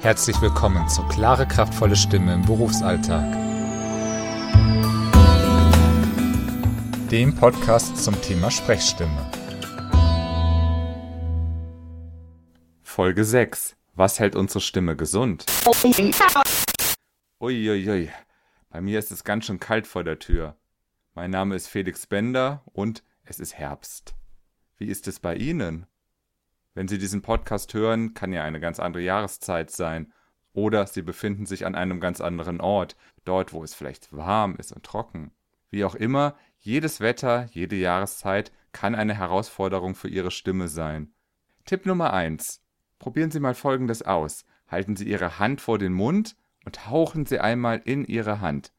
Herzlich willkommen zur klare, kraftvolle Stimme im Berufsalltag. Dem Podcast zum Thema Sprechstimme. Folge 6. Was hält unsere Stimme gesund? Uiuiui, bei mir ist es ganz schön kalt vor der Tür. Mein Name ist Felix Bender und es ist Herbst. Wie ist es bei Ihnen? Wenn Sie diesen Podcast hören, kann ja eine ganz andere Jahreszeit sein. Oder Sie befinden sich an einem ganz anderen Ort, dort, wo es vielleicht warm ist und trocken. Wie auch immer, jedes Wetter, jede Jahreszeit kann eine Herausforderung für Ihre Stimme sein. Tipp Nummer 1. Probieren Sie mal Folgendes aus. Halten Sie Ihre Hand vor den Mund und hauchen Sie einmal in Ihre Hand.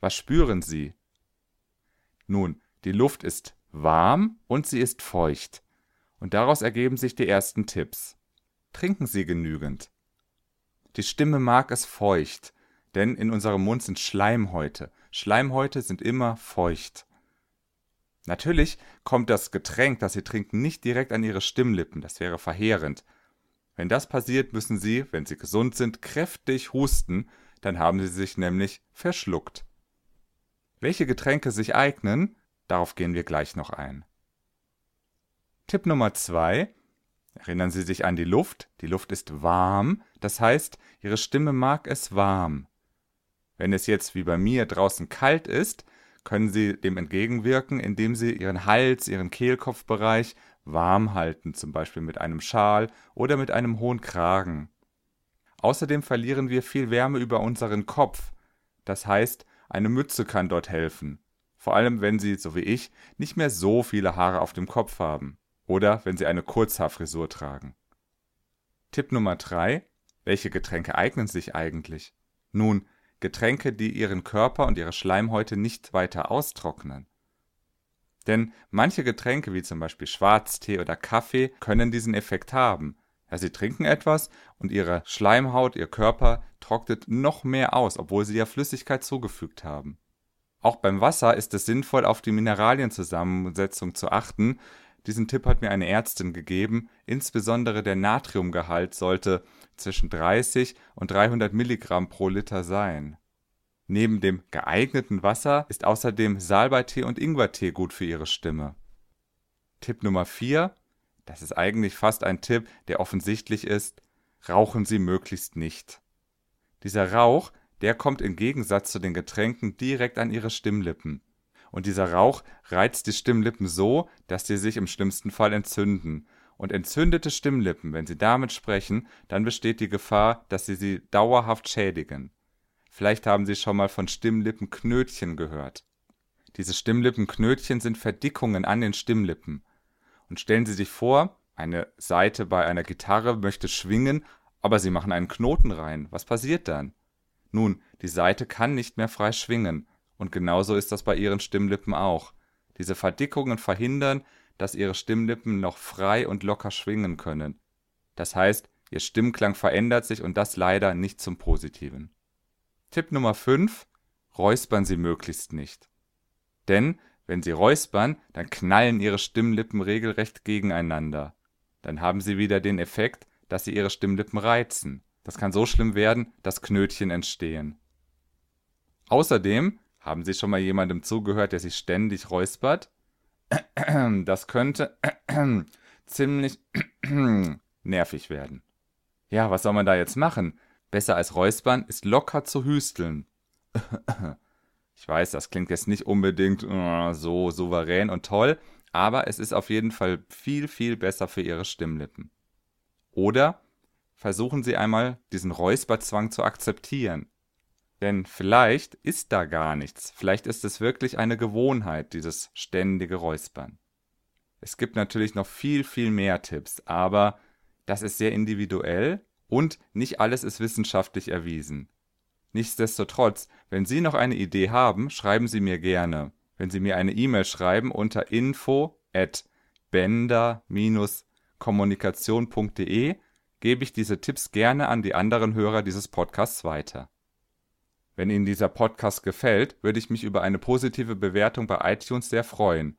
Was spüren Sie? Nun, die Luft ist warm und sie ist feucht. Und daraus ergeben sich die ersten Tipps. Trinken Sie genügend. Die Stimme mag es feucht, denn in unserem Mund sind Schleimhäute. Schleimhäute sind immer feucht. Natürlich kommt das Getränk, das Sie trinken, nicht direkt an Ihre Stimmlippen, das wäre verheerend. Wenn das passiert, müssen Sie, wenn Sie gesund sind, kräftig husten, dann haben Sie sich nämlich verschluckt. Welche Getränke sich eignen, Darauf gehen wir gleich noch ein. Tipp Nummer zwei. Erinnern Sie sich an die Luft. Die Luft ist warm, das heißt, Ihre Stimme mag es warm. Wenn es jetzt wie bei mir draußen kalt ist, können Sie dem entgegenwirken, indem Sie Ihren Hals, Ihren Kehlkopfbereich warm halten, zum Beispiel mit einem Schal oder mit einem hohen Kragen. Außerdem verlieren wir viel Wärme über unseren Kopf. Das heißt, eine Mütze kann dort helfen vor allem wenn sie, so wie ich, nicht mehr so viele Haare auf dem Kopf haben oder wenn sie eine Kurzhaarfrisur tragen. Tipp Nummer 3. Welche Getränke eignen sich eigentlich? Nun, Getränke, die ihren Körper und ihre Schleimhäute nicht weiter austrocknen. Denn manche Getränke, wie zum Beispiel Schwarztee oder Kaffee, können diesen Effekt haben. Ja, sie trinken etwas und ihre Schleimhaut, ihr Körper trocknet noch mehr aus, obwohl sie ja Flüssigkeit zugefügt haben. Auch beim Wasser ist es sinnvoll, auf die Mineralienzusammensetzung zu achten. Diesen Tipp hat mir eine Ärztin gegeben. Insbesondere der Natriumgehalt sollte zwischen 30 und 300 Milligramm pro Liter sein. Neben dem geeigneten Wasser ist außerdem Salbeitee und Ingwertee gut für Ihre Stimme. Tipp Nummer 4. Das ist eigentlich fast ein Tipp, der offensichtlich ist. Rauchen Sie möglichst nicht. Dieser Rauch der kommt im Gegensatz zu den Getränken direkt an ihre Stimmlippen. Und dieser Rauch reizt die Stimmlippen so, dass sie sich im schlimmsten Fall entzünden. Und entzündete Stimmlippen, wenn sie damit sprechen, dann besteht die Gefahr, dass sie sie dauerhaft schädigen. Vielleicht haben Sie schon mal von Stimmlippenknötchen gehört. Diese Stimmlippenknötchen sind Verdickungen an den Stimmlippen. Und stellen Sie sich vor, eine Saite bei einer Gitarre möchte schwingen, aber Sie machen einen Knoten rein. Was passiert dann? Nun, die Saite kann nicht mehr frei schwingen, und genauso ist das bei ihren Stimmlippen auch. Diese Verdickungen verhindern, dass ihre Stimmlippen noch frei und locker schwingen können. Das heißt, ihr Stimmklang verändert sich und das leider nicht zum Positiven. Tipp Nummer 5. Räuspern Sie möglichst nicht. Denn, wenn Sie räuspern, dann knallen Ihre Stimmlippen regelrecht gegeneinander. Dann haben Sie wieder den Effekt, dass Sie Ihre Stimmlippen reizen. Das kann so schlimm werden, dass Knötchen entstehen. Außerdem haben Sie schon mal jemandem zugehört, der sich ständig räuspert? Das könnte ziemlich nervig werden. Ja, was soll man da jetzt machen? Besser als räuspern ist locker zu hüsteln. Ich weiß, das klingt jetzt nicht unbedingt äh, so souverän und toll, aber es ist auf jeden Fall viel, viel besser für Ihre Stimmlippen. Oder versuchen Sie einmal, diesen Räusperzwang zu akzeptieren. Denn vielleicht ist da gar nichts, vielleicht ist es wirklich eine Gewohnheit, dieses ständige Räuspern. Es gibt natürlich noch viel, viel mehr Tipps, aber das ist sehr individuell und nicht alles ist wissenschaftlich erwiesen. Nichtsdestotrotz, wenn Sie noch eine Idee haben, schreiben Sie mir gerne. Wenn Sie mir eine E-Mail schreiben unter info at bender-kommunikation.de, gebe ich diese Tipps gerne an die anderen Hörer dieses Podcasts weiter. Wenn Ihnen dieser Podcast gefällt, würde ich mich über eine positive Bewertung bei iTunes sehr freuen.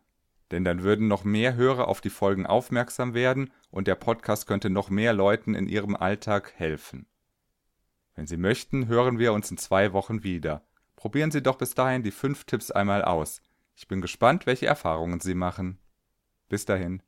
Denn dann würden noch mehr Hörer auf die Folgen aufmerksam werden und der Podcast könnte noch mehr Leuten in ihrem Alltag helfen. Wenn Sie möchten, hören wir uns in zwei Wochen wieder. Probieren Sie doch bis dahin die fünf Tipps einmal aus. Ich bin gespannt, welche Erfahrungen Sie machen. Bis dahin.